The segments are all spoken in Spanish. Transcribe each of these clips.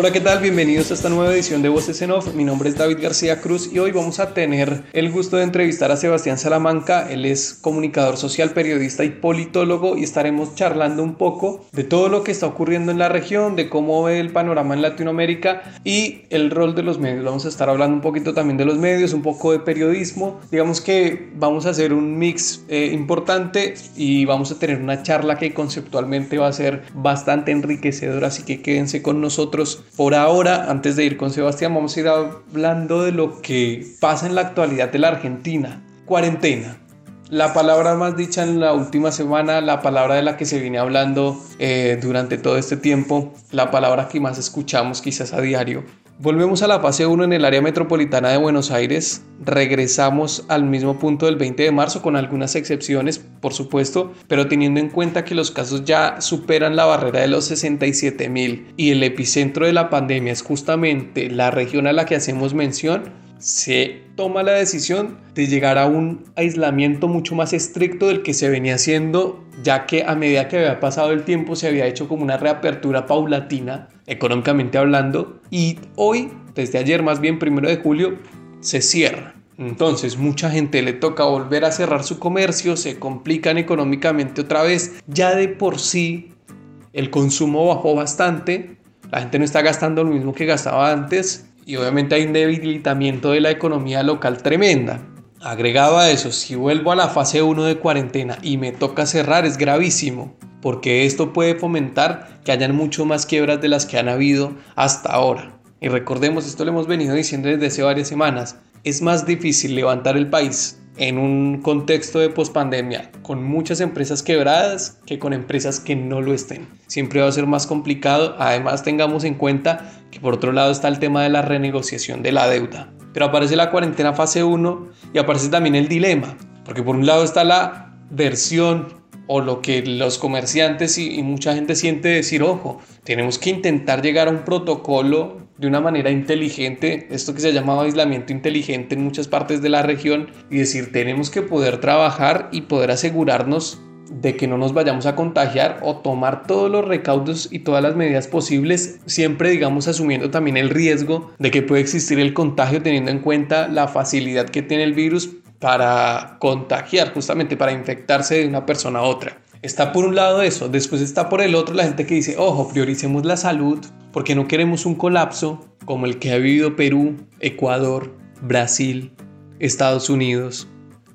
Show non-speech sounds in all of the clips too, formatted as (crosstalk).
Hola, ¿qué tal? Bienvenidos a esta nueva edición de Voces en Off. Mi nombre es David García Cruz y hoy vamos a tener el gusto de entrevistar a Sebastián Salamanca. Él es comunicador social, periodista y politólogo y estaremos charlando un poco de todo lo que está ocurriendo en la región, de cómo ve el panorama en Latinoamérica y el rol de los medios. Vamos a estar hablando un poquito también de los medios, un poco de periodismo. Digamos que vamos a hacer un mix eh, importante y vamos a tener una charla que conceptualmente va a ser bastante enriquecedora, así que quédense con nosotros por ahora, antes de ir con Sebastián, vamos a ir hablando de lo que pasa en la actualidad de la Argentina. Cuarentena. La palabra más dicha en la última semana, la palabra de la que se viene hablando eh, durante todo este tiempo, la palabra que más escuchamos quizás a diario, Volvemos a la fase 1 en el área metropolitana de Buenos Aires. Regresamos al mismo punto del 20 de marzo con algunas excepciones, por supuesto, pero teniendo en cuenta que los casos ya superan la barrera de los 67 mil y el epicentro de la pandemia es justamente la región a la que hacemos mención, se toma la decisión de llegar a un aislamiento mucho más estricto del que se venía haciendo, ya que a medida que había pasado el tiempo se había hecho como una reapertura paulatina, económicamente hablando, y hoy, desde ayer más bien, primero de julio, se cierra. Entonces mucha gente le toca volver a cerrar su comercio, se complican económicamente otra vez, ya de por sí el consumo bajó bastante, la gente no está gastando lo mismo que gastaba antes, y obviamente hay un debilitamiento de la economía local tremenda. Agregado a eso, si vuelvo a la fase 1 de cuarentena y me toca cerrar es gravísimo, porque esto puede fomentar que hayan mucho más quiebras de las que han habido hasta ahora. Y recordemos, esto lo hemos venido diciendo desde hace varias semanas, es más difícil levantar el país en un contexto de pospandemia con muchas empresas quebradas que con empresas que no lo estén. Siempre va a ser más complicado. Además, tengamos en cuenta que por otro lado está el tema de la renegociación de la deuda. Pero aparece la cuarentena fase 1 y aparece también el dilema, porque por un lado está la versión o lo que los comerciantes y, mucha gente siente decir, ojo, tenemos que intentar llegar a un protocolo de una manera inteligente, esto que se ha llamado aislamiento inteligente en muchas partes de la región, y decir, tenemos que poder trabajar y poder asegurarnos de que no nos vayamos a contagiar o tomar todos los recaudos y todas las medidas posibles, siempre digamos asumiendo también el riesgo de que puede existir el contagio teniendo en cuenta la facilidad que tiene el virus para contagiar, justamente para infectarse de una persona a otra. Está por un lado eso, después está por el otro la gente que dice, ojo, prioricemos la salud porque no queremos un colapso como el que ha vivido Perú, Ecuador, Brasil, Estados Unidos,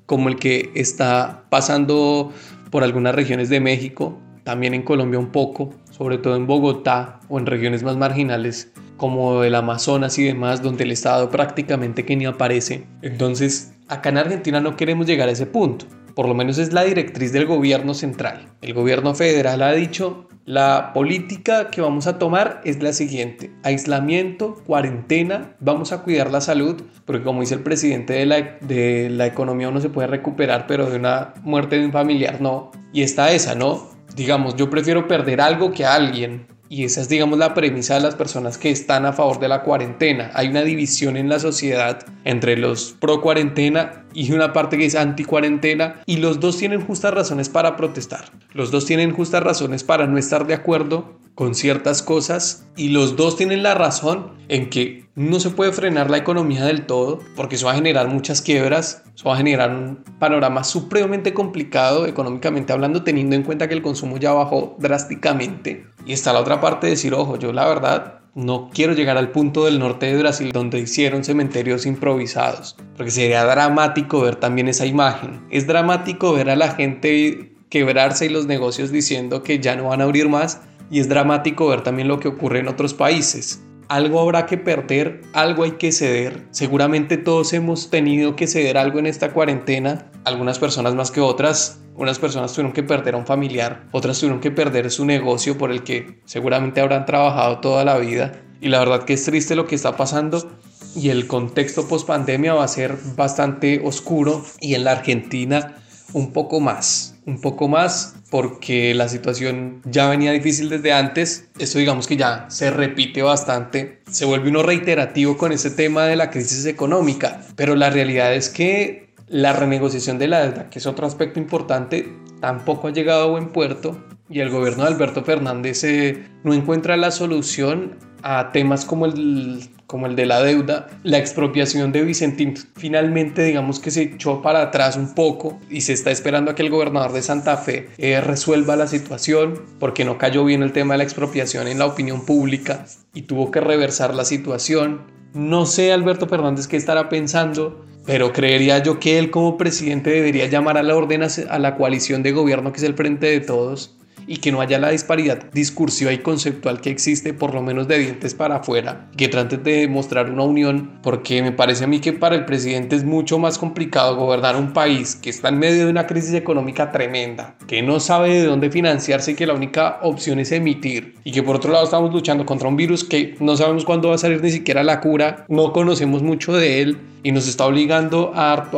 como el que está pasando por algunas regiones de México, también en Colombia un poco, sobre todo en Bogotá o en regiones más marginales como el Amazonas y demás, donde el Estado prácticamente que ni aparece. Entonces, acá en Argentina no queremos llegar a ese punto. Por lo menos es la directriz del gobierno central. El gobierno federal ha dicho, la política que vamos a tomar es la siguiente. Aislamiento, cuarentena, vamos a cuidar la salud, porque como dice el presidente de la, de la economía uno se puede recuperar, pero de una muerte de un familiar no. Y está esa, ¿no? Digamos, yo prefiero perder algo que a alguien. Y esa es, digamos, la premisa de las personas que están a favor de la cuarentena. Hay una división en la sociedad entre los pro cuarentena y una parte que es anti cuarentena y los dos tienen justas razones para protestar. Los dos tienen justas razones para no estar de acuerdo con ciertas cosas y los dos tienen la razón en que no se puede frenar la economía del todo porque eso va a generar muchas quiebras, eso va a generar un panorama supremamente complicado económicamente hablando teniendo en cuenta que el consumo ya bajó drásticamente y está la otra parte de decir, ojo, yo la verdad no quiero llegar al punto del norte de Brasil donde hicieron cementerios improvisados, porque sería dramático ver también esa imagen. Es dramático ver a la gente quebrarse y los negocios diciendo que ya no van a abrir más y es dramático ver también lo que ocurre en otros países. Algo habrá que perder, algo hay que ceder. Seguramente todos hemos tenido que ceder algo en esta cuarentena algunas personas más que otras. Unas personas tuvieron que perder a un familiar, otras tuvieron que perder su negocio por el que seguramente habrán trabajado toda la vida. Y la verdad que es triste lo que está pasando y el contexto post pandemia va a ser bastante oscuro y en la Argentina un poco más, un poco más porque la situación ya venía difícil desde antes. Esto digamos que ya se repite bastante, se vuelve uno reiterativo con ese tema de la crisis económica, pero la realidad es que la renegociación de la deuda, que es otro aspecto importante, tampoco ha llegado a buen puerto y el gobierno de Alberto Fernández eh, no encuentra la solución a temas como el, como el de la deuda, la expropiación de Vicentín finalmente digamos que se echó para atrás un poco y se está esperando a que el gobernador de Santa Fe eh, resuelva la situación porque no cayó bien el tema de la expropiación en la opinión pública y tuvo que reversar la situación. No sé Alberto Fernández qué estará pensando, pero creería yo que él como presidente debería llamar a la orden a la coalición de gobierno que es el Frente de Todos y que no haya la disparidad discursiva y conceptual que existe por lo menos de dientes para afuera, que traten de mostrar una unión, porque me parece a mí que para el presidente es mucho más complicado gobernar un país que está en medio de una crisis económica tremenda, que no sabe de dónde financiarse y que la única opción es emitir, y que por otro lado estamos luchando contra un virus que no sabemos cuándo va a salir ni siquiera la cura, no conocemos mucho de él y nos está obligando a,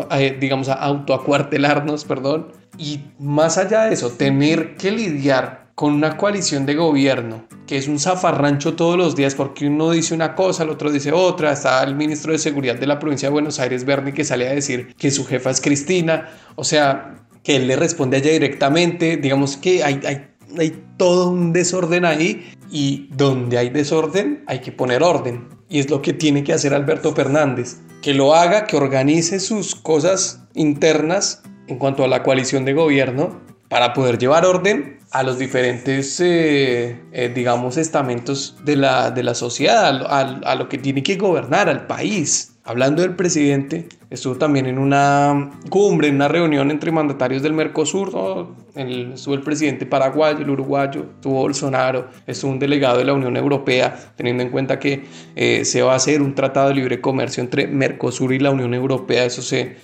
digamos, a autoacuartelarnos, perdón, y más allá de eso, tener que lidiar con una coalición de gobierno que es un zafarrancho todos los días porque uno dice una cosa, el otro dice otra. Está el ministro de Seguridad de la provincia de Buenos Aires, Bernie, que sale a decir que su jefa es Cristina. O sea, que él le responde a ella directamente. Digamos que hay, hay, hay todo un desorden ahí y donde hay desorden hay que poner orden. Y es lo que tiene que hacer Alberto Fernández. Que lo haga, que organice sus cosas internas en cuanto a la coalición de gobierno para poder llevar orden a los diferentes, eh, eh, digamos, estamentos de la, de la sociedad, a, lo que tiene que gobernar al país. Hablando del presidente, estuvo también en una cumbre, en una reunión entre mandatarios del Mercosur, estuvo el presidente paraguayo, el uruguayo, estuvo Bolsonaro, estuvo un delegado de la Unión Europea, teniendo en cuenta que eh, se va a hacer un tratado de libre comercio entre Mercosur y la Unión Europea, eso se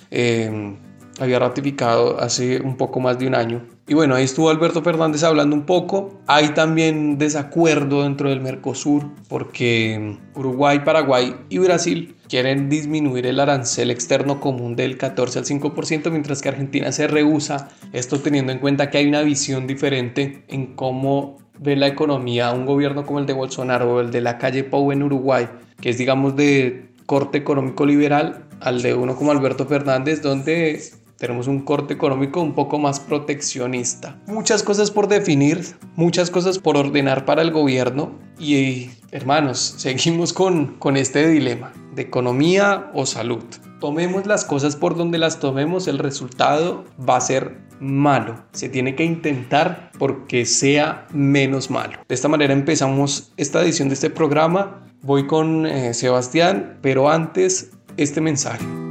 había ratificado hace un poco más de un año. Y bueno, ahí estuvo Alberto Fernández hablando un poco. Hay también desacuerdo dentro del Mercosur porque Uruguay, Paraguay y Brasil quieren disminuir el arancel externo común del 14 al 5%, mientras que Argentina se rehúsa. Esto teniendo en cuenta que hay una visión diferente en cómo ve la economía un gobierno como el de Bolsonaro o el de la calle Pau en Uruguay, que es digamos de corte económico liberal, al de uno como Alberto Fernández, donde tenemos un corte económico un poco más proteccionista. Muchas cosas por definir, muchas cosas por ordenar para el gobierno y hermanos, (laughs) seguimos con, con este dilema de economía o salud. Tomemos las cosas por donde las tomemos, el resultado va a ser malo. Se tiene que intentar porque sea menos malo. De esta manera empezamos esta edición de este programa. Voy con eh, Sebastián, pero antes este mensaje.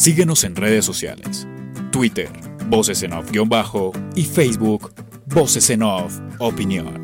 Síguenos en redes sociales. Twitter, Voces en Off-Bajo y Facebook, Voces en Off Opinión.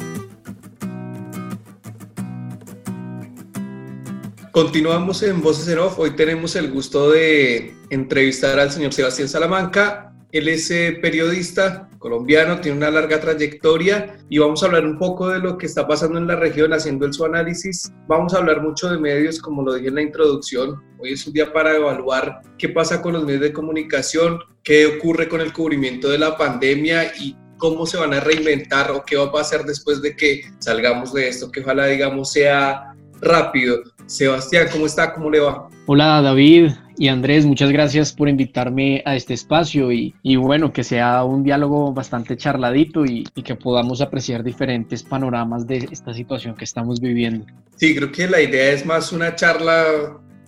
Continuamos en Voces en Off. Hoy tenemos el gusto de entrevistar al señor Sebastián Salamanca. Él es eh, periodista colombiano, tiene una larga trayectoria y vamos a hablar un poco de lo que está pasando en la región haciendo el su análisis. Vamos a hablar mucho de medios, como lo dije en la introducción. Hoy es un día para evaluar qué pasa con los medios de comunicación, qué ocurre con el cubrimiento de la pandemia y cómo se van a reinventar o qué va a pasar después de que salgamos de esto, que ojalá digamos sea rápido. Sebastián, ¿cómo está? ¿Cómo le va? Hola David y Andrés, muchas gracias por invitarme a este espacio y, bueno, que sea un diálogo bastante charladito y, que podamos apreciar diferentes panoramas de esta situación que estamos viviendo. Sí, creo que la idea es más una charla,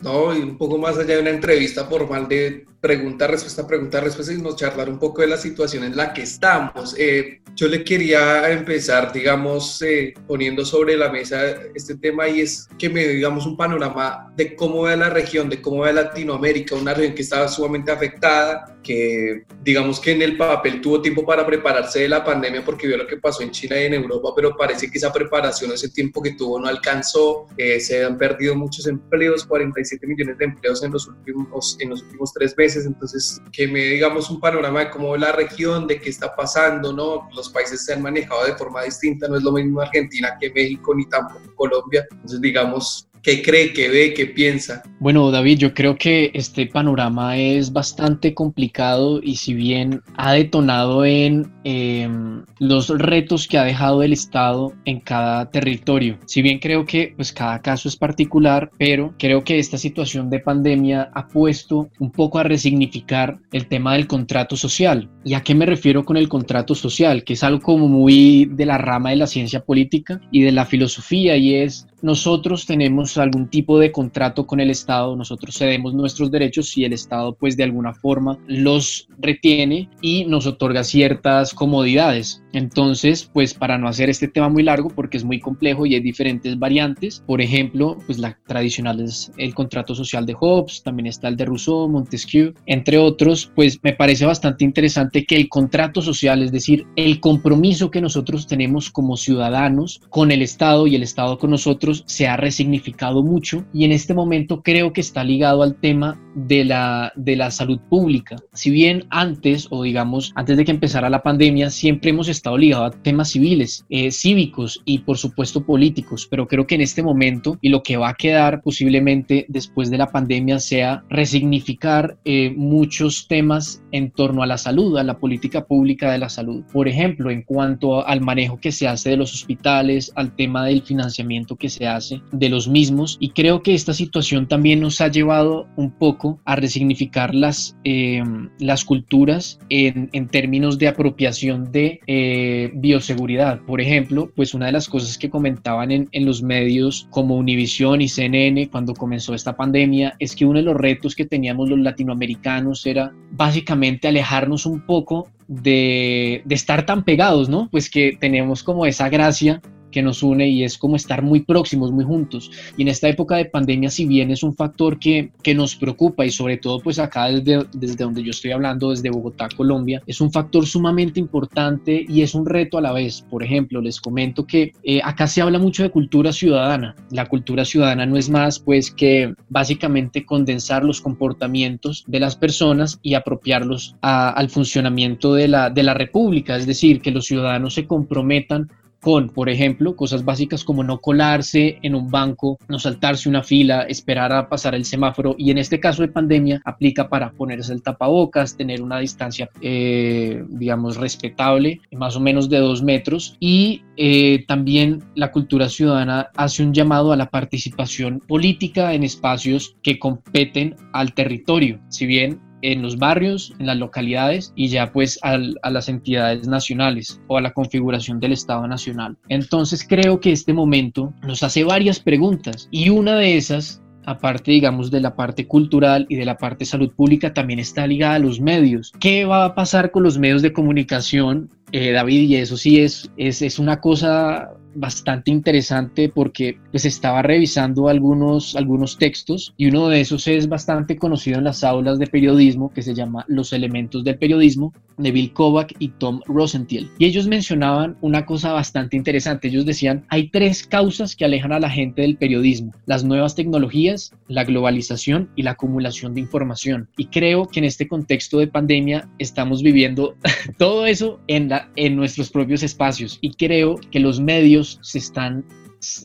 ¿no? Y un poco más allá de una entrevista formal de pregunta, respuesta, pregunta, respuesta y nos charlar un poco de la situación en la que estamos. Eh, yo le quería empezar, digamos, eh, poniendo sobre la mesa este tema y es que me digamos un panorama de cómo ve la región, de cómo ve Latinoamérica, una región que estaba sumamente afectada, que digamos que en el papel tuvo tiempo para prepararse de la pandemia porque vio lo que pasó en China y en Europa, pero parece que esa preparación, ese tiempo que tuvo no alcanzó, eh, se han perdido muchos empleos, 47 millones de empleos en los últimos, en los últimos tres meses, entonces que me digamos un panorama de cómo la región, de qué está pasando, ¿no? Los países se han manejado de forma distinta, no es lo mismo Argentina que México ni tampoco Colombia, entonces digamos ¿Qué cree, qué ve, qué piensa? Bueno, David, yo creo que este panorama es bastante complicado y si bien ha detonado en em, los retos que ha dejado el Estado en cada territorio, si bien creo que pues cada caso es particular, pero creo que esta situación de pandemia ha puesto un poco a resignificar el tema del contrato social. ¿Y a qué me refiero con el contrato social? Que es algo como muy de la rama de la ciencia política y de la filosofía y es nosotros tenemos algún tipo de contrato con el Estado, nosotros cedemos nuestros derechos y el Estado pues de alguna forma los retiene y nos otorga ciertas comodidades. Entonces, pues para no hacer este tema muy largo porque es muy complejo y hay diferentes variantes, por ejemplo, pues la tradicional es el contrato social de Hobbes, también está el de Rousseau, Montesquieu, entre otros, pues me parece bastante interesante que el contrato social, es decir, el compromiso que nosotros tenemos como ciudadanos con el Estado y el Estado con nosotros, se ha resignificado mucho y en este momento creo que está ligado al tema de la, de la salud pública. Si bien antes, o digamos, antes de que empezara la pandemia, siempre hemos estado ligados a temas civiles, eh, cívicos y por supuesto políticos, pero creo que en este momento y lo que va a quedar posiblemente después de la pandemia sea resignificar eh, muchos temas en torno a la salud, a la política pública de la salud. Por ejemplo, en cuanto al manejo que se hace de los hospitales, al tema del financiamiento que se se hace de los mismos y creo que esta situación también nos ha llevado un poco a resignificar las, eh, las culturas en, en, términos de apropiación de eh, bioseguridad. Por ejemplo, pues una de las cosas que comentaban en, en los medios como Univision y CNN cuando comenzó esta pandemia es que uno de los retos que teníamos los latinoamericanos era básicamente alejarnos un poco de, de, estar tan pegados, ¿no? Pues que tenemos como esa gracia que nos une y es como estar muy próximos, muy juntos. Y en esta época de pandemia, si bien es un factor que, que nos preocupa y sobre todo pues acá desde, desde donde yo estoy hablando, desde Bogotá, Colombia, es un factor sumamente importante y es un reto a la vez. Por ejemplo, les comento que eh, acá se habla mucho de cultura ciudadana. La cultura ciudadana no es más pues que básicamente condensar los comportamientos de las personas y apropiarlos al funcionamiento de la, de la república, es decir, que los ciudadanos se comprometan con, por ejemplo, cosas básicas como no colarse en un banco, no saltarse una fila, esperar a pasar el semáforo y en este caso de pandemia aplica para ponerse el tapabocas, tener una distancia, eh, digamos, respetable, más o menos de dos metros y eh, también la cultura ciudadana hace un llamado a la participación política en espacios que competen al territorio. Si bien en los barrios, en las localidades y ya pues a las entidades nacionales o a la configuración del Estado Nacional. Entonces creo que este momento nos hace varias preguntas y una de esas aparte, digamos, de la parte cultural y de la parte salud pública, también está ligada a los medios. ¿Qué va a pasar con los medios de comunicación, eh, David? Y eso sí es, es, es una cosa bastante interesante porque pues estaba revisando algunos, algunos textos y uno de esos es bastante conocido en las aulas de periodismo que se llama Los elementos del periodismo de Bill Kovac y Tom Rosenthal. Y ellos mencionaban una cosa bastante interesante. Ellos decían, hay tres causas que alejan a la gente del periodismo. Las nuevas tecnologías, la globalización y la acumulación de información. Y creo que en este contexto de pandemia estamos viviendo (laughs) todo eso en, la, en nuestros propios espacios. Y creo que los medios se están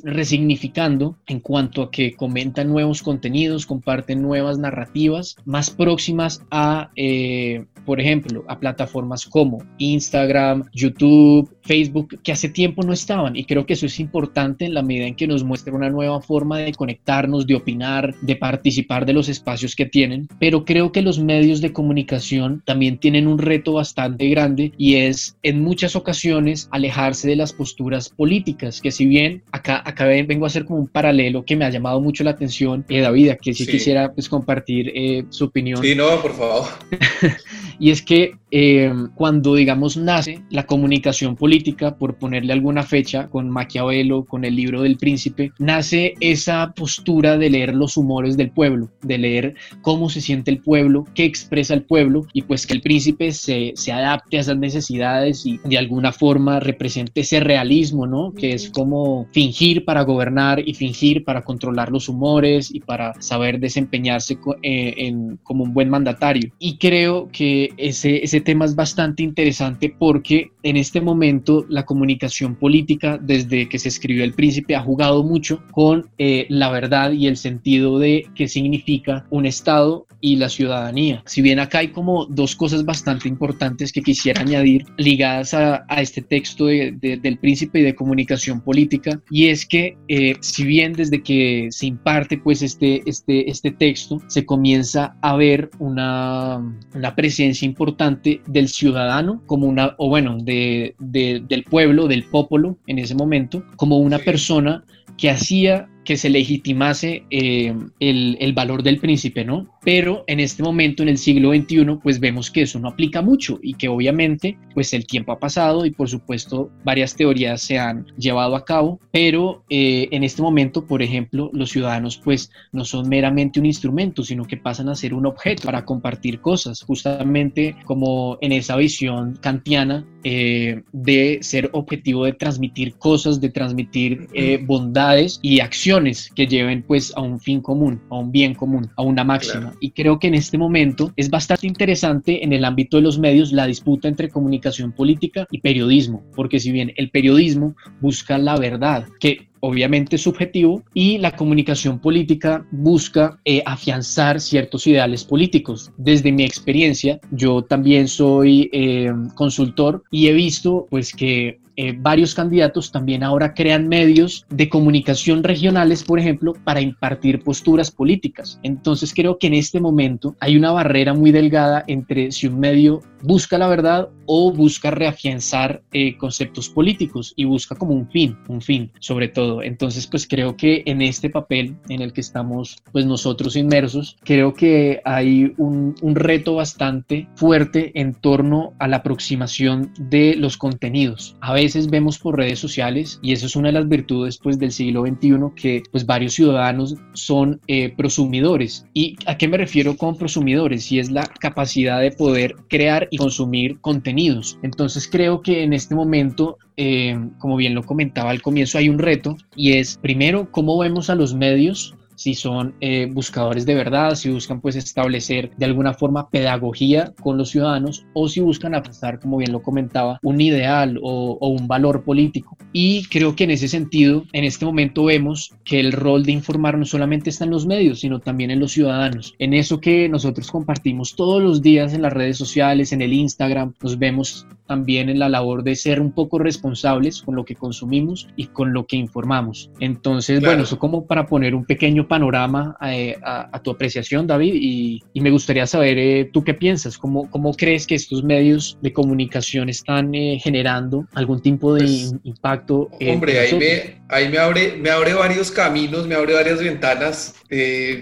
resignificando en cuanto a que comentan nuevos contenidos, comparten nuevas narrativas más próximas a, eh, por ejemplo, a plataformas como Instagram, YouTube, Facebook, que hace tiempo no estaban. Y creo que eso es importante en la medida en que nos muestra una nueva forma de conectarnos, de opinar, de participar de los espacios que tienen. Pero creo que los medios de comunicación también tienen un reto bastante grande y es en muchas ocasiones alejarse de las posturas políticas, que si bien acá, acá vengo a hacer como un paralelo que me ha llamado mucho la atención, eh, David, que si quisiera pues compartir eh, su opinión. Sí, no, por favor. (laughs) y es que eh, cuando, digamos, nace la comunicación política, por ponerle alguna fecha, con Maquiavelo, con el libro del príncipe, nace esa postura de leer los humores del pueblo, de leer cómo se siente el pueblo, qué expresa el pueblo, y pues que el príncipe se, se adapte a esas necesidades y de alguna forma represente ese realismo, ¿no? Que es como fingir para gobernar y fingir para controlar los humores y para saber desempeñarse eh, en, como un buen mandatario. Y creo que ese, ese tema es bastante interesante porque en este momento la comunicación política, desde que se escribió El Príncipe, ha jugado mucho con eh, la verdad y el sentido de qué significa un Estado y la ciudadanía. Si bien acá hay como dos cosas bastante importantes que quisiera añadir ligadas a, este texto del príncipe y de comunicación política, y es que eh, si bien desde que se imparte pues este, este, este texto, se comienza a ver una, una presencia importante del ciudadano como una, o bueno, de, del pueblo, del popolo en ese momento, como una persona que hacía que se legitimase eh, el, el, valor del príncipe, ¿no? Pero en este momento, en el siglo XXI, pues vemos que eso no aplica mucho y que obviamente, pues el tiempo ha pasado y por supuesto varias teorías se han llevado a cabo, pero eh, en este momento, por ejemplo, los ciudadanos pues no son meramente un instrumento, sino que pasan a ser un objeto para compartir cosas, justamente como en esa visión kantiana eh, de ser objetivo de transmitir cosas, de transmitir bondades y acciones que lleven pues a un fin común, a un bien común, a una máxima. Y creo que en este momento es bastante interesante en el ámbito de los medios la disputa entre comunicación política y periodismo, porque si bien el periodismo busca la verdad, que obviamente subjetivo, y la comunicación política busca eh, afianzar ciertos ideales políticos. Desde mi experiencia, yo también soy eh, consultor y he visto pues que eh, varios candidatos también ahora crean medios de comunicación regionales, por ejemplo, para impartir posturas políticas. Entonces creo que en este momento hay una barrera muy delgada entre si un medio busca la verdad o busca reafianzar conceptos políticos y busca como un fin, un fin sobre todo. Entonces pues creo que en este papel en el que estamos pues nosotros inmersos, creo que hay un, reto bastante fuerte en torno a la aproximación de los contenidos. A veces vemos por redes sociales y eso es una de las virtudes pues del siglo XXI que pues varios ciudadanos son eh, prosumidores. ¿Y a qué me refiero con prosumidores? Y es la capacidad de poder crear y consumir contenidos. Entonces creo que en este momento, eh, como bien lo comentaba al comienzo, hay un reto y es primero cómo vemos a los medios si son eh, buscadores de verdad, si buscan pues establecer de alguna forma pedagogía con los ciudadanos o si buscan avanzar, como bien lo comentaba, un ideal o, o un valor político. Y creo que en ese sentido, en este momento vemos que el rol de informar no solamente está en los medios, sino también en los ciudadanos. En eso que nosotros compartimos todos los días en las redes sociales, en el Instagram, nos vemos también en la labor de ser un poco responsables con lo que consumimos y con lo que informamos. Entonces, bueno, eso como para poner un pequeño panorama eh, a, tu apreciación, David, y, me gustaría saber eh, tú qué piensas, cómo, cómo crees que estos medios de comunicación están eh, generando algún tipo de pues, impacto. hombre, ahí me, ahí me abre, me abre varios caminos, me abre varias ventanas,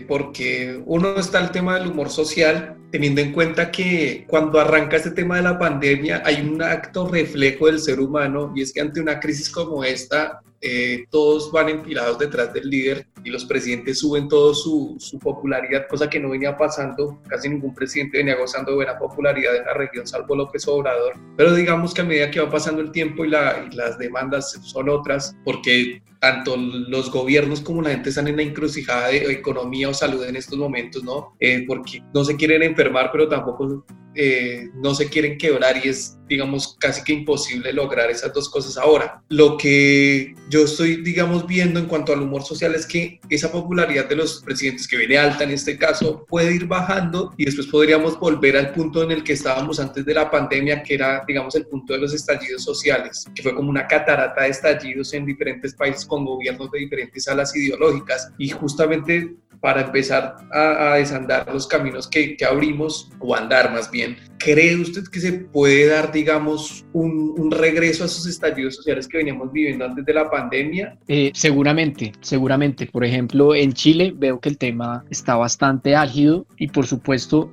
porque uno está el tema del humor social, teniendo en cuenta que cuando arranca este tema de la pandemia hay un acto reflejo del ser humano y es que ante una crisis como esta eh, todos van empilados detrás del líder y los presidentes suben todo su, popularidad, cosa que no venía pasando, casi ningún presidente venía gozando buena popularidad en la región, salvo López Obrador. Pero digamos que a medida que va pasando el tiempo y las demandas son otras, porque tanto los gobiernos como la gente están en la encrucijada de economía o salud en estos momentos, ¿no? Eh, porque no se quieren enfermar, pero tampoco eh, no se quieren quebrar y es, digamos, casi que imposible lograr esas dos cosas ahora. Lo que yo estoy, digamos, viendo en cuanto al humor social es que esa popularidad de los presidentes que viene alta en este caso puede ir bajando y después podríamos volver al punto en el que estábamos antes de la pandemia, que era, digamos, el punto de los estallidos sociales, que fue como una catarata de estallidos en diferentes países con gobiernos de diferentes alas ideológicas y justamente para empezar a, desandar los caminos que, que, abrimos, o andar más bien. ¿Cree usted que se puede dar, digamos, un, un regreso a esos estallidos sociales que veníamos viviendo antes de la pandemia? Eh, seguramente, seguramente. Por ejemplo, en Chile veo que el tema está bastante álgido y por supuesto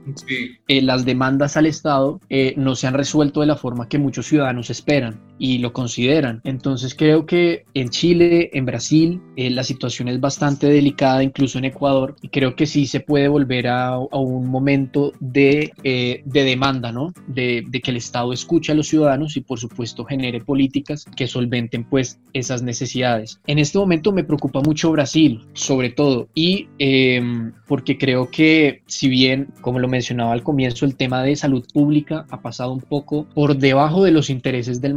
eh, las demandas al Estado eh, no se han resuelto de la forma que muchos ciudadanos esperan y lo consideran. Entonces creo que en Chile, en Brasil, la situación es bastante delicada, incluso en Ecuador y creo que sí se puede volver a, un momento de, eh, de demanda, ¿no? De, de, que el Estado escuche a los ciudadanos y por supuesto genere políticas que solventen pues esas necesidades. En este momento me preocupa mucho Brasil, sobre todo, y em, porque creo que si bien, como lo mencionaba al comienzo, el tema de salud pública ha pasado un poco por debajo de los intereses del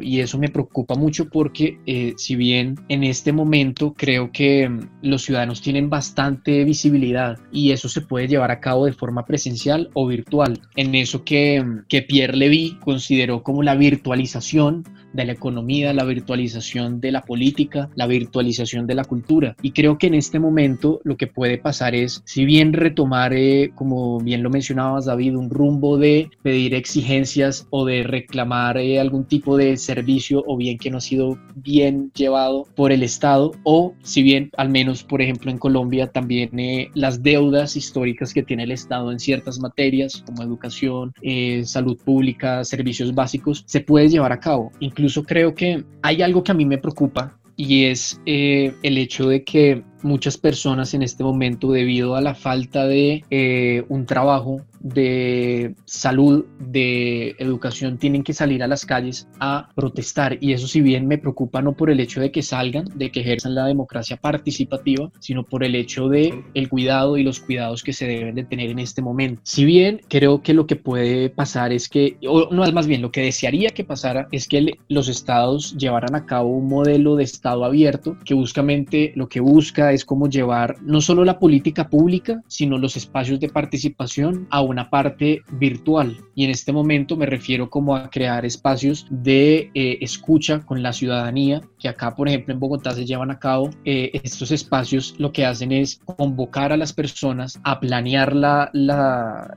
y eso me preocupa mucho porque eh, si bien en este momento creo que em, los ciudadanos tienen bastante visibilidad y eso se puede llevar a cabo de forma presencial o virtual. En eso que, que Pierre Levy consideró como la virtualización de la economía, la virtualización de la política, la virtualización de la cultura. Y creo que en este momento lo que puede pasar es, si bien retomar, eh, como bien lo mencionabas David, un rumbo de pedir exigencias o de reclamar eh, algún tipo de servicio o bien que no ha sido bien llevado por el Estado o si bien al menos por ejemplo en Colombia también eh, las deudas históricas que tiene el Estado en ciertas materias como educación, salud pública, servicios básicos, se puede llevar a cabo. Incluso incluso creo que hay algo que a mí me preocupa y es eh, el hecho de que muchas personas en este momento debido a la falta de eh, un trabajo de salud, de educación, tienen que salir a las calles a protestar. Y eso si bien me preocupa no por el hecho de que salgan, de que ejerzan la democracia participativa, sino por el hecho de el cuidado y los cuidados que se deben de tener en este momento. Si bien creo que lo que puede pasar es que, o no más bien, lo que desearía que pasara es que los estados llevaran a cabo un modelo de estado abierto que buscamente lo que busca es como llevar no solo la política pública, sino los espacios de participación a una parte virtual. Y en este momento me refiero como a crear espacios de eh, escucha con la ciudadanía, que acá, por ejemplo, en Bogotá se llevan a cabo. Eh, estos espacios lo que hacen es convocar a las personas a planear la,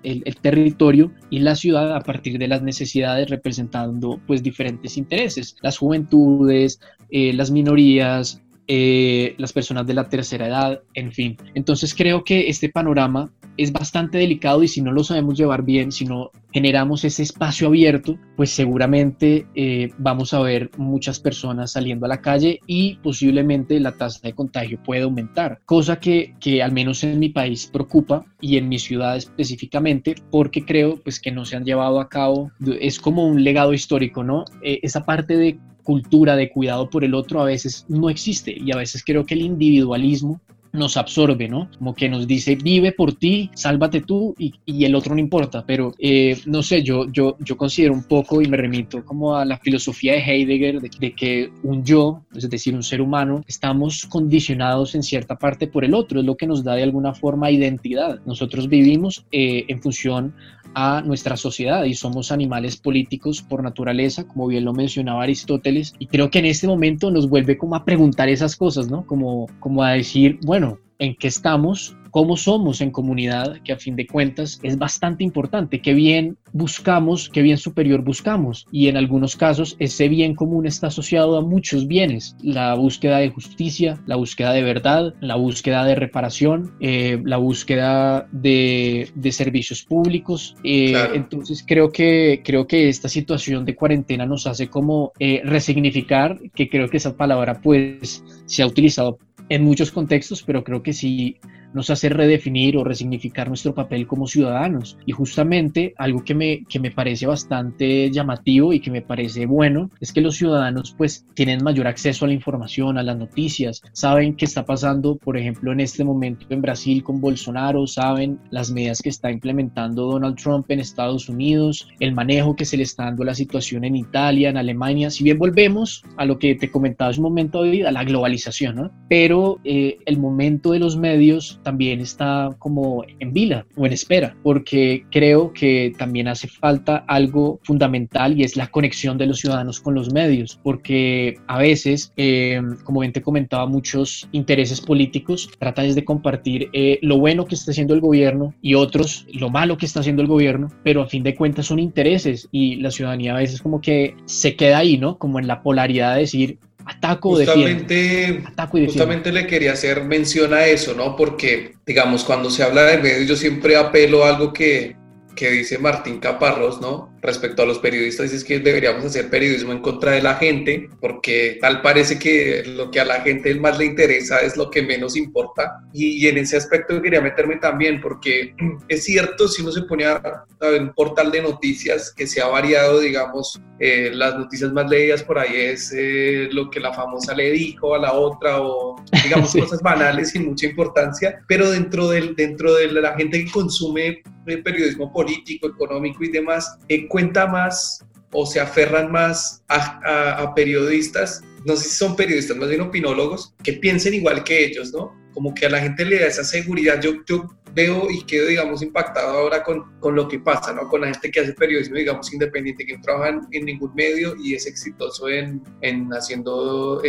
el, territorio y la ciudad a partir de las necesidades representando pues diferentes intereses, las juventudes, eh, las minorías, las personas de la tercera edad, en fin. Entonces creo que este panorama es bastante delicado y si no lo sabemos llevar bien, si no generamos ese espacio abierto, pues seguramente eh, vamos a ver muchas personas saliendo a la calle y posiblemente la tasa de contagio puede aumentar, cosa que, que al menos en mi país preocupa y en mi ciudad específicamente porque creo pues que no se han llevado a cabo, es como un legado histórico, ¿no? Eh, esa parte de cultura de cuidado por el otro a veces no existe y a veces creo que el individualismo nos absorbe, ¿no? Como que nos dice, vive por ti, sálvate tú y, y el otro no importa. Pero eh, no sé, yo, yo, yo considero un poco y me remito como a la filosofía de Heidegger de, que un yo, es decir, un ser humano, estamos condicionados en cierta parte por el otro, es lo que nos da de alguna forma identidad. Nosotros vivimos eh, en función a nuestra sociedad y somos animales políticos por naturaleza, como bien lo mencionaba Aristóteles, y creo que en este momento nos vuelve como a preguntar esas cosas, ¿no? Como, como a decir, bueno, ¿en qué estamos? cómo somos en comunidad, que a fin de cuentas es bastante importante, qué bien buscamos, qué bien superior buscamos. Y en algunos casos ese bien común está asociado a muchos bienes, la búsqueda de justicia, la búsqueda de verdad, la búsqueda de reparación, eh, la búsqueda de, servicios públicos. Eh, entonces creo que, creo que esta situación de cuarentena nos hace como eh, resignificar, que creo que esa palabra pues se ha utilizado en muchos contextos, pero creo que sí nos hace redefinir o resignificar nuestro papel como ciudadanos. Y justamente algo que me, que me parece bastante llamativo y que me parece bueno es que los ciudadanos pues tienen mayor acceso a la información, a las noticias, saben qué está pasando, por ejemplo, en este momento en Brasil con Bolsonaro, saben las medidas que está implementando Donald Trump en Estados Unidos, el manejo que se le está dando a la situación en Italia, en Alemania. Si bien volvemos a lo que te comentaba hace un momento, David, a la globalización, ¿no? Pero eh, el momento de los medios también está como en vila o en espera, porque creo que también hace falta algo fundamental y es la conexión de los ciudadanos con los medios, porque a veces, eh, como bien te comentaba, muchos intereses políticos tratan de compartir eh, lo bueno que está haciendo el gobierno y otros lo malo que está haciendo el gobierno, pero a fin de cuentas son intereses y la ciudadanía a veces como que se queda ahí, ¿no? Como en la polaridad de decir, ataco justamente, Ataco y Justamente le quería hacer mención a eso, ¿no? Porque, digamos, cuando se habla de medios, yo siempre apelo a algo que, que dice Martín Caparrós, ¿no? respecto a los periodistas es que deberíamos hacer periodismo en contra de la gente, porque tal parece que lo que a la gente más le interesa es lo que menos importa. Y, en ese aspecto quería meterme también, porque (clears throat) es cierto, si uno se pone a, ver un portal de noticias que se ha variado, digamos, eh, las noticias más leídas por ahí es eh, lo que la famosa le dijo a la otra, o (laughs) digamos cosas banales sin mucha importancia, pero dentro, del, dentro de la gente que consume eh, periodismo político, económico y demás, cuenta más o se aferran más a, periodistas, no sé si son periodistas, más bien opinólogos, que piensen igual que ellos, ¿no? Como que a la gente le da esa seguridad. Yo, yo veo y quedo, digamos, impactado ahora con, con lo que pasa, ¿no? Con la gente que hace periodismo, digamos, independiente, que no trabaja en, ningún medio y es exitoso en, en haciendo,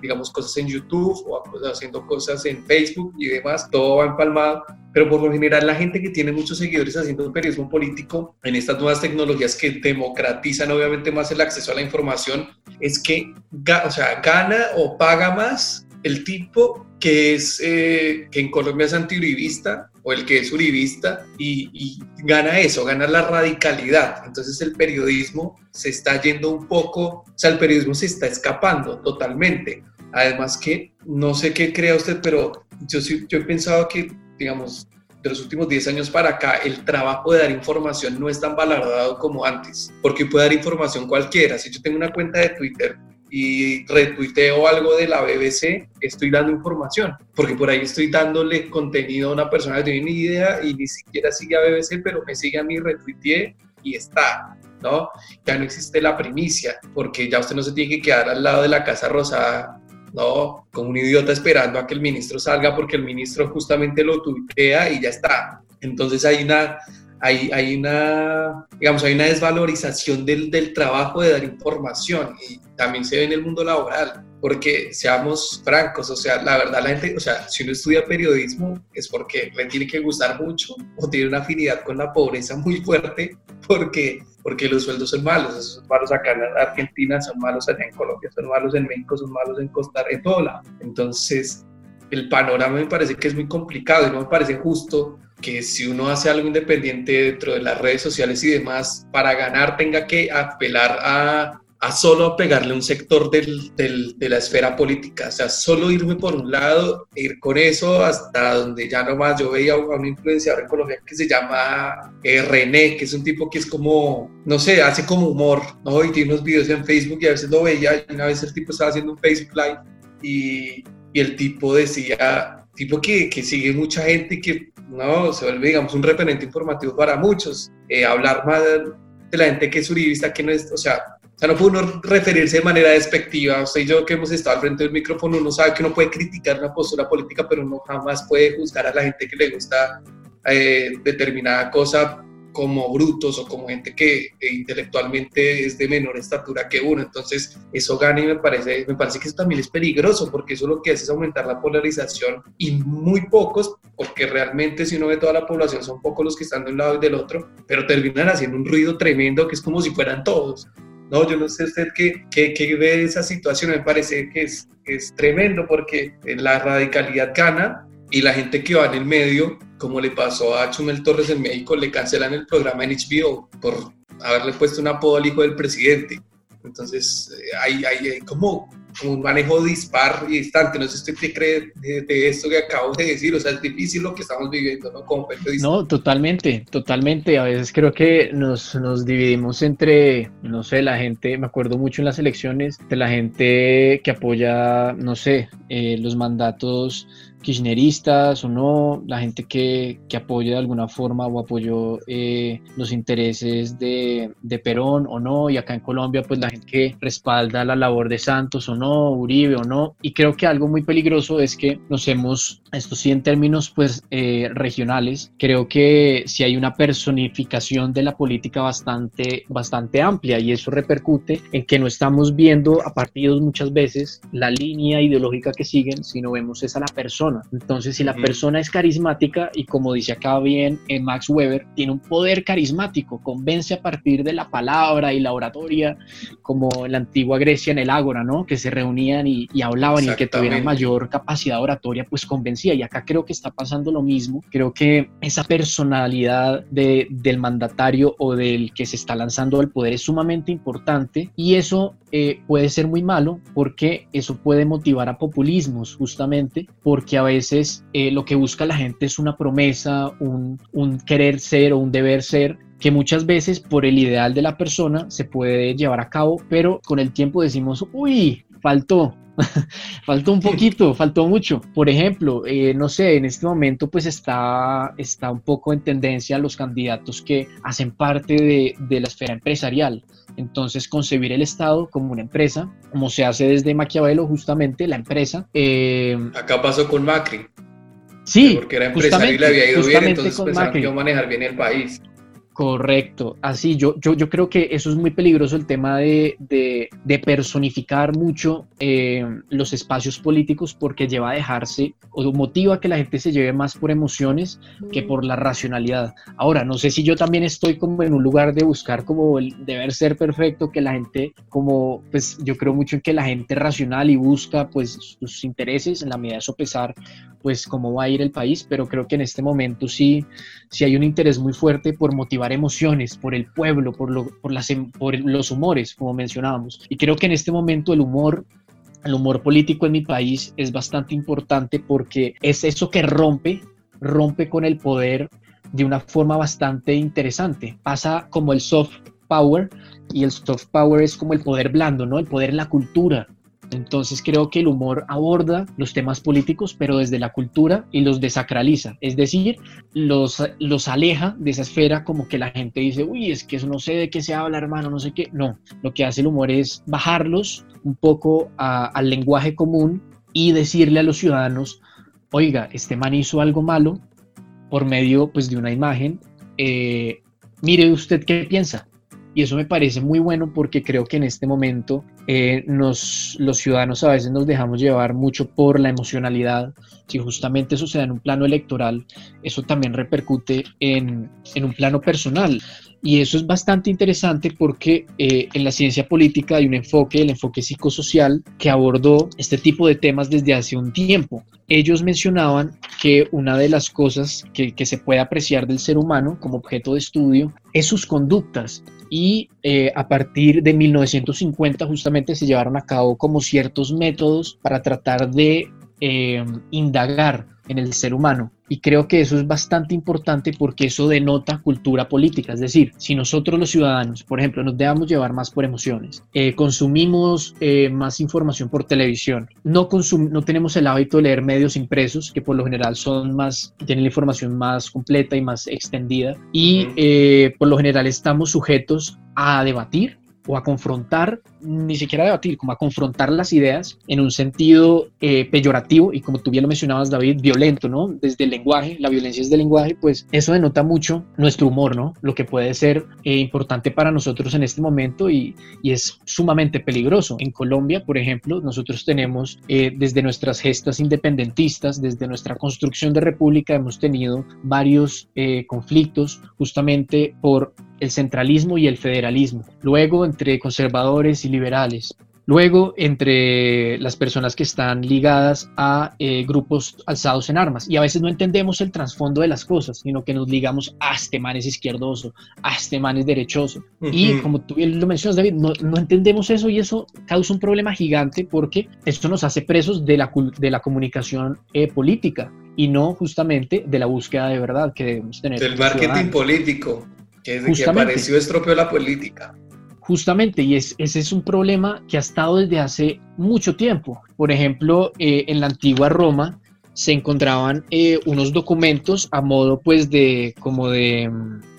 digamos, cosas en YouTube o haciendo cosas en Facebook y demás. Todo va empalmado pero por lo general la gente que tiene muchos seguidores haciendo periodismo político en estas nuevas tecnologías que democratizan obviamente más el acceso a la información, es que o sea, gana o paga más el tipo que es eh, que en Colombia es antiuribista o el que es uribista y, gana eso, gana la radicalidad. Entonces el periodismo se está yendo un poco, o sea, el periodismo se está escapando totalmente. Además que no sé qué crea usted, pero yo, yo he pensado que digamos, de los últimos 10 años para acá, el trabajo de dar información no es tan valorado como antes, porque puede dar información cualquiera. Si yo tengo una cuenta de Twitter y retuiteo algo de la BBC, estoy dando información, porque por ahí estoy dándole contenido a una persona que tiene ni idea y ni siquiera sigue a BBC, pero me sigue a mí, retuiteé y está. ¿no? Ya no existe la primicia, porque ya usted no se tiene que quedar al lado de la Casa Rosada no, como un idiota esperando a que el ministro salga porque el ministro justamente lo tuitea y ya está. Entonces hay una, hay, una, digamos, hay una desvalorización del, del trabajo de dar información y también se ve en el mundo laboral porque seamos francos, o sea, la verdad la gente, o sea, si uno estudia periodismo es porque le tiene que gustar mucho o tiene una afinidad con la pobreza muy fuerte porque, porque los sueldos son malos, son malos acá en Argentina, son malos allá en Colombia, son malos en México, son malos en Costa Rica, en todo lado. Entonces, el panorama me parece que es muy complicado y no me parece justo que si uno hace algo independiente dentro de las redes sociales y demás, para ganar tenga que apelar a a solo pegarle un sector del, del, de la esfera política, o sea, solo irme por un lado, ir con eso hasta donde ya nomás yo veía a un influenciador en Colombia que se llama eh, René, que es un tipo que es como, no sé, hace como humor, ¿no? Y tiene unos videos en Facebook y a veces lo veía, y una vez el tipo estaba haciendo un Facebook Live y, y el tipo decía, tipo que, que sigue mucha gente y que, no, se vuelve, digamos, un referente informativo para muchos, eh, hablar más de la gente que es uribista, que no es, o sea, o sea, no puede uno referirse de manera despectiva. Usted y yo que hemos estado al frente del micrófono, uno sabe que uno puede criticar una postura política, pero uno jamás puede juzgar a la gente que le gusta eh, determinada cosa como brutos o como gente que intelectualmente es de menor estatura que uno. Entonces, eso gana y me parece, me parece que eso también es peligroso porque eso lo que hace es aumentar la polarización y muy pocos, porque realmente si uno ve toda la población son pocos los que están de un lado y del otro, pero terminan haciendo un ruido tremendo que es como si fueran todos. No, yo no sé usted qué, qué, ve esa situación, me parece que es, es tremendo porque la radicalidad gana y la gente que va en el medio, como le pasó a Chumel Torres en México, le cancelan el programa en HBO por haberle puesto un apodo al hijo del presidente. Entonces, eh, hay, hay, como un manejo dispar y distante. No sé usted qué cree de, esto que acabo de decir, o sea, es difícil lo que estamos viviendo, ¿no? Como no, totalmente, totalmente. A veces creo que nos, nos dividimos entre, no sé, la gente, me acuerdo mucho en las elecciones, de la gente que apoya, no sé, eh, los mandatos kirchneristas o no, la gente que, que apoya de alguna forma o apoyó eh, los intereses de, de, Perón o no, y acá en Colombia pues la gente que respalda la labor de Santos o no, Uribe o no, y creo que algo muy peligroso es que nos hemos, esto sí en términos pues eh, regionales, creo que si hay una personificación de la política bastante, bastante amplia y eso repercute en que no estamos viendo a partidos muchas veces la línea ideológica que siguen, sino vemos es a la persona entonces, si la persona es carismática y como dice acá bien eh, Max Weber, tiene un poder carismático, convence a partir de la palabra y la oratoria, como en la antigua Grecia en el Ágora, ¿no? Que se reunían y, hablaban y el que tuviera mayor capacidad oratoria, pues convencía. Y acá creo que está pasando lo mismo. Creo que esa personalidad de, del mandatario o del que se está lanzando al poder es sumamente importante y eso eh, puede ser muy malo porque eso puede motivar a populismos justamente porque a veces eh, lo que busca la gente es una promesa, un, un querer ser o un deber ser que muchas veces por el ideal de la persona se puede llevar a cabo, pero con el tiempo decimos, uy, faltó, (laughs) faltó un poquito, faltó mucho. Por ejemplo, eh, no sé, en este momento pues está, está un poco en tendencia los candidatos que hacen parte de, de la esfera empresarial. Entonces, concebir el Estado como una empresa, como se hace desde Maquiavelo, justamente la empresa. Eh, Acá pasó con Macri. Sí, porque era empresario y le había ido bien, entonces pensaron que iba a manejar bien el país. Correcto, así yo, yo, yo creo que eso es muy peligroso el tema de, de, personificar mucho eh, los espacios políticos porque lleva a dejarse o motiva a que la gente se lleve más por emociones que por la racionalidad. Ahora, no sé si yo también estoy como en un lugar de buscar como el deber ser perfecto, que la gente como, pues yo creo mucho en que la gente racional y busca pues sus intereses en la medida de sopesar pues cómo va a ir el país, pero creo que en este momento sí, sí hay un interés muy fuerte por motivar emociones, por el pueblo, por, lo, por, las, em, por los humores, como mencionábamos. Y creo que en este momento el humor el humor político en mi país es bastante importante porque es eso que rompe, rompe con el poder de una forma bastante interesante. Pasa como el soft power y el soft power es como el poder blando, ¿no? El poder en la cultura, entonces creo que el humor aborda los temas políticos, pero desde la cultura y los desacraliza. Es decir, los, los aleja de esa esfera como que la gente dice, uy, es que eso no sé de qué se habla, hermano, no sé qué. No, lo que hace el humor es bajarlos un poco al lenguaje común y decirle a los ciudadanos, oiga, este man hizo algo malo por medio pues, de una imagen, eh, mire usted qué piensa. Y eso me parece muy bueno porque creo que en este momento eh, nos, los ciudadanos a veces nos dejamos llevar mucho por la emocionalidad. Si justamente eso se da en un plano electoral, eso también repercute en, en un plano personal. Y eso es bastante interesante porque eh, en la ciencia política hay un enfoque, el enfoque psicosocial, que abordó este tipo de temas desde hace un tiempo. Ellos mencionaban que una de las cosas que, que se puede apreciar del ser humano como objeto de estudio es sus conductas y eh, a partir de 1950 justamente se llevaron a cabo como ciertos métodos para tratar de eh, indagar en el ser humano. Y creo que eso es bastante importante porque eso denota cultura política. Es decir, si nosotros los ciudadanos, por ejemplo, nos debamos llevar más por emociones, eh, consumimos más información por televisión, no, no tenemos el hábito de leer medios impresos, que por lo general son más, tienen la información más completa y más extendida, y por lo general estamos sujetos a debatir o a confrontar, ni siquiera a debatir, como a confrontar las ideas en un sentido eh, peyorativo y como tú bien lo mencionabas, David, violento, ¿no? Desde el lenguaje, la violencia es del lenguaje, pues eso denota mucho nuestro humor, ¿no? Lo que puede ser eh, importante para nosotros en este momento y, y, es sumamente peligroso. En Colombia, por ejemplo, nosotros tenemos eh, desde nuestras gestas independentistas, desde nuestra construcción de república, hemos tenido varios conflictos justamente por el centralismo y el federalismo, luego entre conservadores y liberales, Luego, entre las personas que están ligadas a eh, grupos alzados en armas. Y a veces no entendemos el trasfondo de las cosas, sino que nos ligamos a este man es izquierdoso, a este man es derechoso. Y como tú bien lo mencionas, David, no, no, entendemos eso y eso causa un problema gigante porque esto nos hace presos de la, de la comunicación eh, política y no justamente de la búsqueda de verdad que debemos tener. Del marketing político, que desde que apareció estropeó la política. Justamente, y es, ese es un problema que ha estado desde hace mucho tiempo. Por ejemplo, eh, en la antigua Roma se encontraban eh, unos documentos a modo pues de como de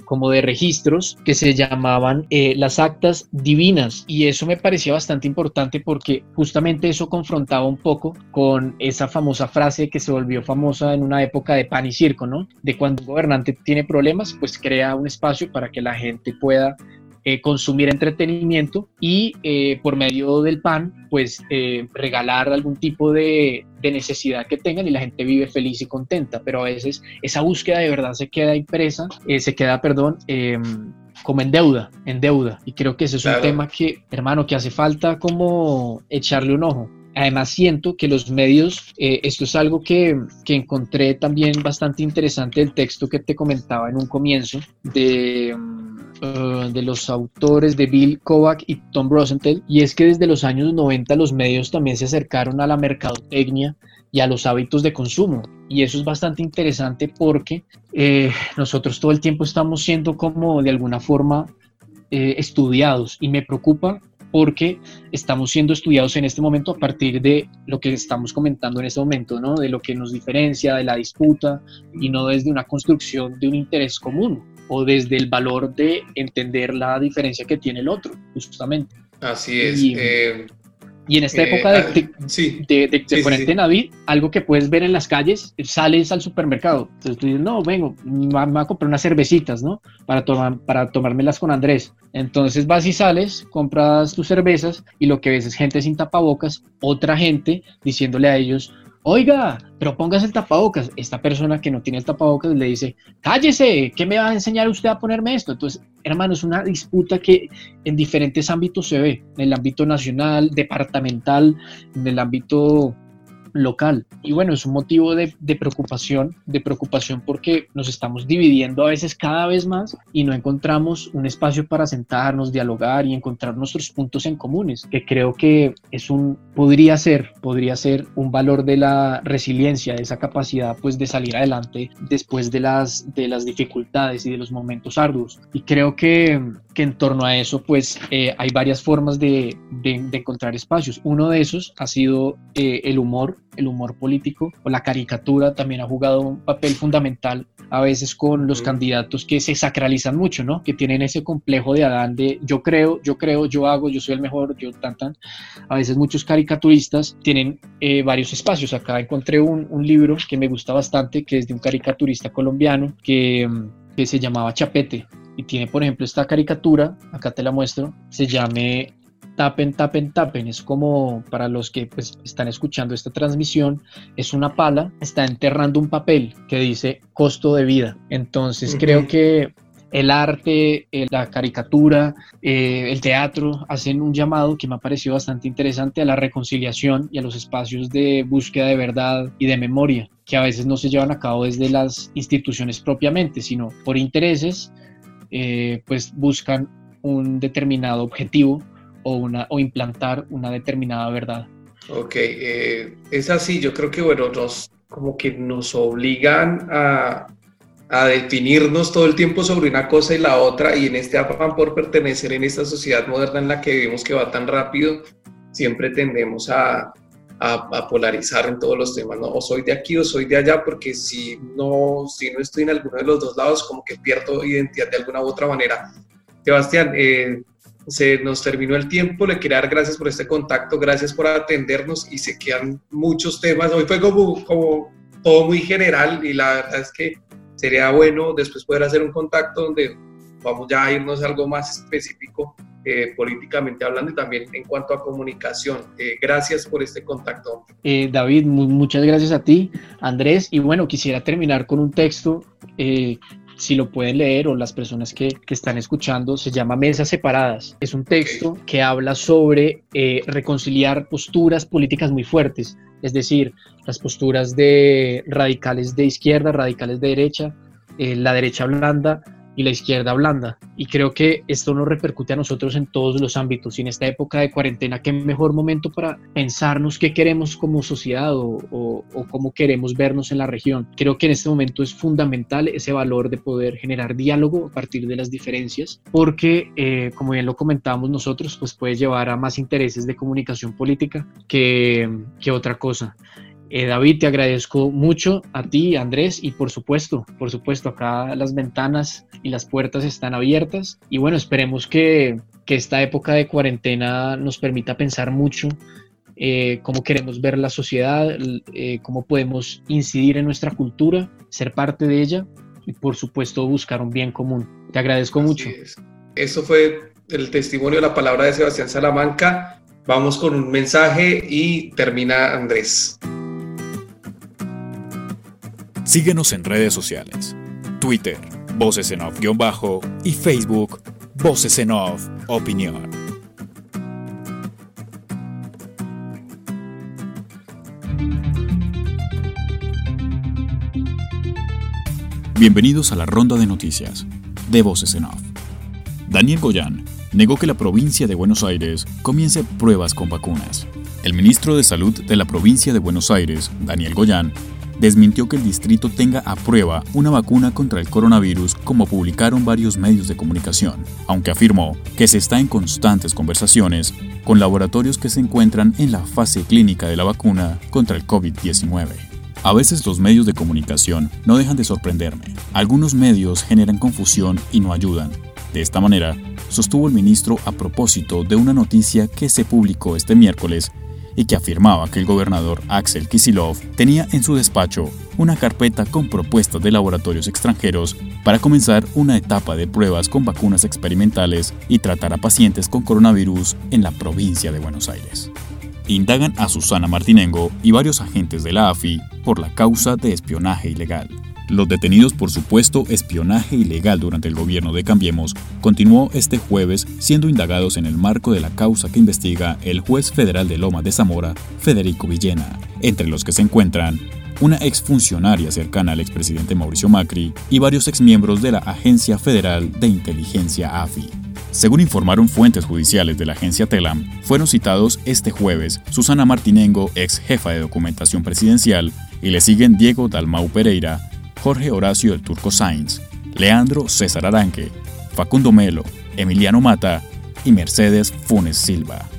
como de registros que se llamaban eh, las actas divinas y eso me parecía bastante importante porque justamente eso confrontaba un poco con esa famosa frase que se volvió famosa en una época de pan y circo, ¿no? De cuando un gobernante tiene problemas, pues crea un espacio para que la gente pueda eh, consumir entretenimiento y eh, por medio del pan, pues eh, regalar algún tipo de, necesidad que tengan y la gente vive feliz y contenta. Pero a veces esa búsqueda de verdad se queda impresa, se queda, perdón, em, como en deuda, en deuda. Y creo que ese es un tema que, hermano, que hace falta como echarle un ojo. Además siento que los medios, esto es algo que, que, encontré también bastante interesante del texto que te comentaba en un comienzo, de, eh, de los autores de Bill Kovac y Tom Rosenthal, y es que desde los años 90 los medios también se acercaron a la mercadotecnia y a los hábitos de consumo. Y eso es bastante interesante porque eh, nosotros todo el tiempo estamos siendo como de alguna forma eh, estudiados y me preocupa porque estamos siendo estudiados en este momento a partir de lo que estamos comentando en este momento, ¿no? De lo que nos diferencia, de la disputa y no desde una construcción de un interés común o desde el valor de entender la diferencia que tiene el otro, justamente. Así es. Y, eh, en esta eh, época de, ah, de, de, cuarentena, David, algo que puedes ver en las calles, sales al supermercado. Entonces tú dices, no, vengo, me voy a comprar unas cervecitas, ¿no? Para, tomar, para tomármelas con Andrés. Entonces vas y sales, compras tus cervezas y lo que ves es gente sin tapabocas, otra gente diciéndole a ellos, oiga, pero póngase el tapabocas. Esta persona que no tiene el tapabocas le dice, cállese, ¿qué me va a enseñar usted a ponerme esto? Entonces, hermano, es una disputa que en diferentes ámbitos se ve, en el ámbito nacional, departamental, en el ámbito local. Y bueno, es un motivo de, preocupación, de preocupación porque nos estamos dividiendo a veces cada vez más y no encontramos un espacio para sentarnos, dialogar y encontrar nuestros puntos en comunes, que creo que es un, podría ser, podría ser un valor de la resiliencia, de esa capacidad pues de salir adelante después de las, de las dificultades y de los momentos arduos. Y creo que, que en torno a eso pues eh, hay varias formas de, de, encontrar espacios. Uno de esos ha sido eh, el humor el humor político o la caricatura también ha jugado un papel fundamental a veces con los candidatos que se sacralizan mucho, ¿no? Que tienen ese complejo de Adán de yo creo, yo creo, yo hago, yo soy el mejor, yo tan tan. A veces muchos caricaturistas tienen eh, varios espacios. Acá encontré un, un, libro que me gusta bastante, que es de un caricaturista colombiano que, que se llamaba Chapete y tiene, por ejemplo, esta caricatura, acá te la muestro, se llame tapen, tapen, tapen. Es como para los que pues, están escuchando esta transmisión, es una pala, está enterrando un papel que dice costo de vida. Entonces creo que el arte, eh, la caricatura, eh, el teatro hacen un llamado que me ha parecido bastante interesante a la reconciliación y a los espacios de búsqueda de verdad y de memoria, que a veces no se llevan a cabo desde las instituciones propiamente, sino por intereses, eh, pues buscan un determinado objetivo o, una, o implantar una determinada verdad. Ok, eh, es así, yo creo que bueno, nos, como que nos obligan a, a definirnos todo el tiempo sobre una cosa y la otra y en este afán por pertenecer en esta sociedad moderna en la que vivimos que va tan rápido, siempre tendemos a, a, a, polarizar en todos los temas, ¿no? O soy de aquí o soy de allá, porque si no, si no estoy en alguno de los dos lados, como que pierdo identidad de alguna u otra manera. Sebastián, eh, se nos terminó el tiempo, le quiero dar gracias por este contacto, gracias por atendernos y se quedan muchos temas. Hoy fue como, como todo muy general y la verdad es que sería bueno después poder hacer un contacto donde vamos ya a irnos a algo más específico eh, políticamente hablando y también en cuanto a comunicación. Eh, gracias por este contacto. Eh, David, muchas gracias a ti, Andrés. Y bueno, quisiera terminar con un texto si lo pueden leer o las personas que, que están escuchando, se llama Mesas Separadas. Es un texto que habla sobre eh, reconciliar posturas políticas muy fuertes, es decir, las posturas de radicales de izquierda, radicales de derecha, eh, la derecha blanda, y la izquierda blanda. Y creo que esto nos repercute a nosotros en todos los ámbitos. Y en esta época de cuarentena, qué mejor momento para pensarnos qué queremos como sociedad o, o, cómo queremos vernos en la región. Creo que en este momento es fundamental ese valor de poder generar diálogo a partir de las diferencias, porque, eh, como bien lo comentábamos nosotros, pues puede llevar a más intereses de comunicación política que, que otra cosa. Eh, David, te agradezco mucho a ti, Andrés, y por supuesto, por supuesto, acá las ventanas y las puertas están abiertas. Y bueno, esperemos que, que esta época de cuarentena nos permita pensar mucho eh, cómo queremos ver la sociedad, eh, cómo podemos incidir en nuestra cultura, ser parte de ella y por supuesto buscar un bien común. Te agradezco mucho. Eso fue el testimonio, la palabra de Sebastián Salamanca. Vamos con un mensaje y termina Andrés. Síguenos en redes sociales. Twitter, Voces en Off-Bajo y Facebook, Voces en Off Opinión. Bienvenidos a la ronda de noticias de Voces en Off. Daniel Goyán negó que la provincia de Buenos Aires comience pruebas con vacunas. El ministro de Salud de la provincia de Buenos Aires, Daniel Goyán, desmintió que el distrito tenga a prueba una vacuna contra el coronavirus como publicaron varios medios de comunicación, aunque afirmó que se está en constantes conversaciones con laboratorios que se encuentran en la fase clínica de la vacuna contra el COVID-19. A veces los medios de comunicación no dejan de sorprenderme. Algunos medios generan confusión y no ayudan. De esta manera, sostuvo el ministro a propósito de una noticia que se publicó este miércoles y que afirmaba que el gobernador Axel Kisilov tenía en su despacho una carpeta con propuestas de laboratorios extranjeros para comenzar una etapa de pruebas con vacunas experimentales y tratar a pacientes con coronavirus en la provincia de Buenos Aires. Indagan a Susana Martinengo y varios agentes de la AFI por la causa de espionaje ilegal. Los detenidos por supuesto espionaje ilegal durante el gobierno de Cambiemos continuó este jueves siendo indagados en el marco de la causa que investiga el juez federal de Loma de Zamora, Federico Villena, entre los que se encuentran una exfuncionaria cercana al expresidente Mauricio Macri y varios exmiembros de la Agencia Federal de Inteligencia AFI. Según informaron fuentes judiciales de la agencia TELAM, fueron citados este jueves Susana Martinengo, ex jefa de documentación presidencial, y le siguen Diego Dalmau Pereira, Jorge Horacio del Turco Sainz, Leandro César Aranque, Facundo Melo, Emiliano Mata y Mercedes Funes Silva.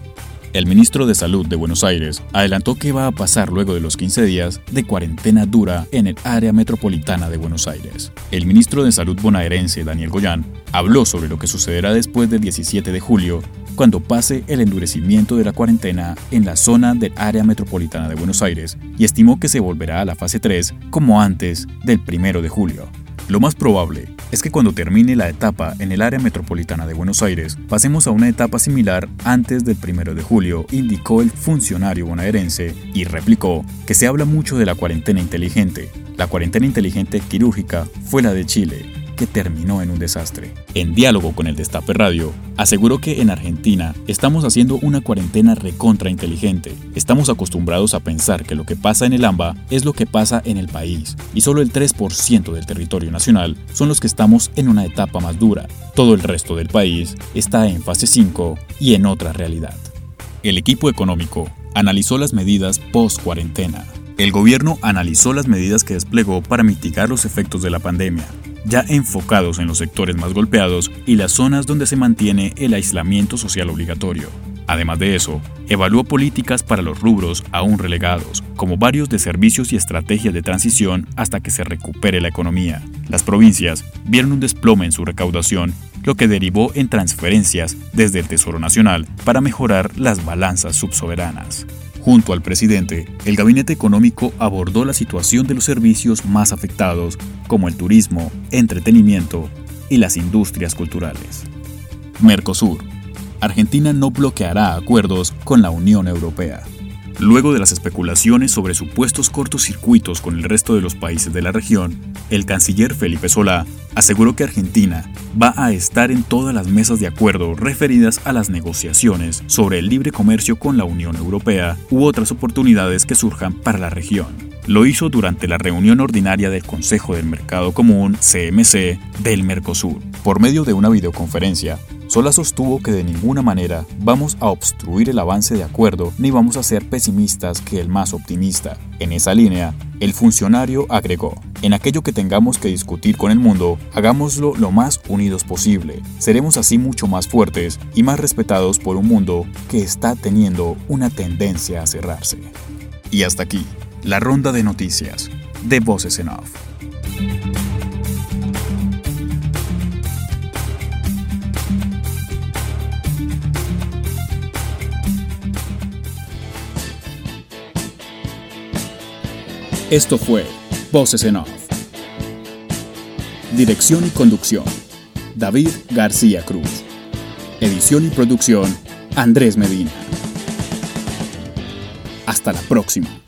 El ministro de Salud de Buenos Aires adelantó qué va a pasar luego de los 15 días de cuarentena dura en el área metropolitana de Buenos Aires. El ministro de Salud bonaerense, Daniel Goyán, habló sobre lo que sucederá después del 17 de julio, cuando pase el endurecimiento de la cuarentena en la zona del área metropolitana de Buenos Aires, y estimó que se volverá a la fase 3 como antes del 1 de julio. Lo más probable es que cuando termine la etapa en el área metropolitana de Buenos Aires, pasemos a una etapa similar antes del 1 de julio, indicó el funcionario bonaerense y replicó que se habla mucho de la cuarentena inteligente. La cuarentena inteligente quirúrgica fue la de Chile, terminó en un desastre. En diálogo con el Destape Radio, aseguró que en Argentina estamos haciendo una cuarentena recontra inteligente. Estamos acostumbrados a pensar que lo que pasa en el AMBA es lo que pasa en el país, y solo el 3% del territorio nacional son los que estamos en una etapa más dura. Todo el resto del país está en fase 5 y en otra realidad. El equipo económico analizó las medidas post-cuarentena. El gobierno analizó las medidas que desplegó para mitigar los efectos de la pandemia ya enfocados en los sectores más golpeados y las zonas donde se mantiene el aislamiento social obligatorio. Además de eso, evaluó políticas para los rubros aún relegados, como varios de servicios y estrategias de transición hasta que se recupere la economía. Las provincias vieron un desplome en su recaudación, lo que derivó en transferencias desde el Tesoro Nacional para mejorar las balanzas subsoberanas. Junto al presidente, el gabinete económico abordó la situación de los servicios más afectados, como el turismo, entretenimiento y las industrias culturales. Mercosur. Argentina no bloqueará acuerdos con la Unión Europea. Luego de las especulaciones sobre supuestos cortocircuitos con el resto de los países de la región, el canciller Felipe Solá aseguró que Argentina va a estar en todas las mesas de acuerdo referidas a las negociaciones sobre el libre comercio con la Unión Europea u otras oportunidades que surjan para la región. Lo hizo durante la reunión ordinaria del Consejo del Mercado Común, CMC, del Mercosur. Por medio de una videoconferencia, Sola sostuvo que de ninguna manera vamos a obstruir el avance de acuerdo ni vamos a ser pesimistas que el más optimista. En esa línea, el funcionario agregó, en aquello que tengamos que discutir con el mundo, hagámoslo lo más unidos posible. Seremos así mucho más fuertes y más respetados por un mundo que está teniendo una tendencia a cerrarse. Y hasta aquí, la ronda de noticias de Voces en Off. Esto fue Voces en Off. Dirección y conducción, David García Cruz. Edición y producción, Andrés Medina. Hasta la próxima.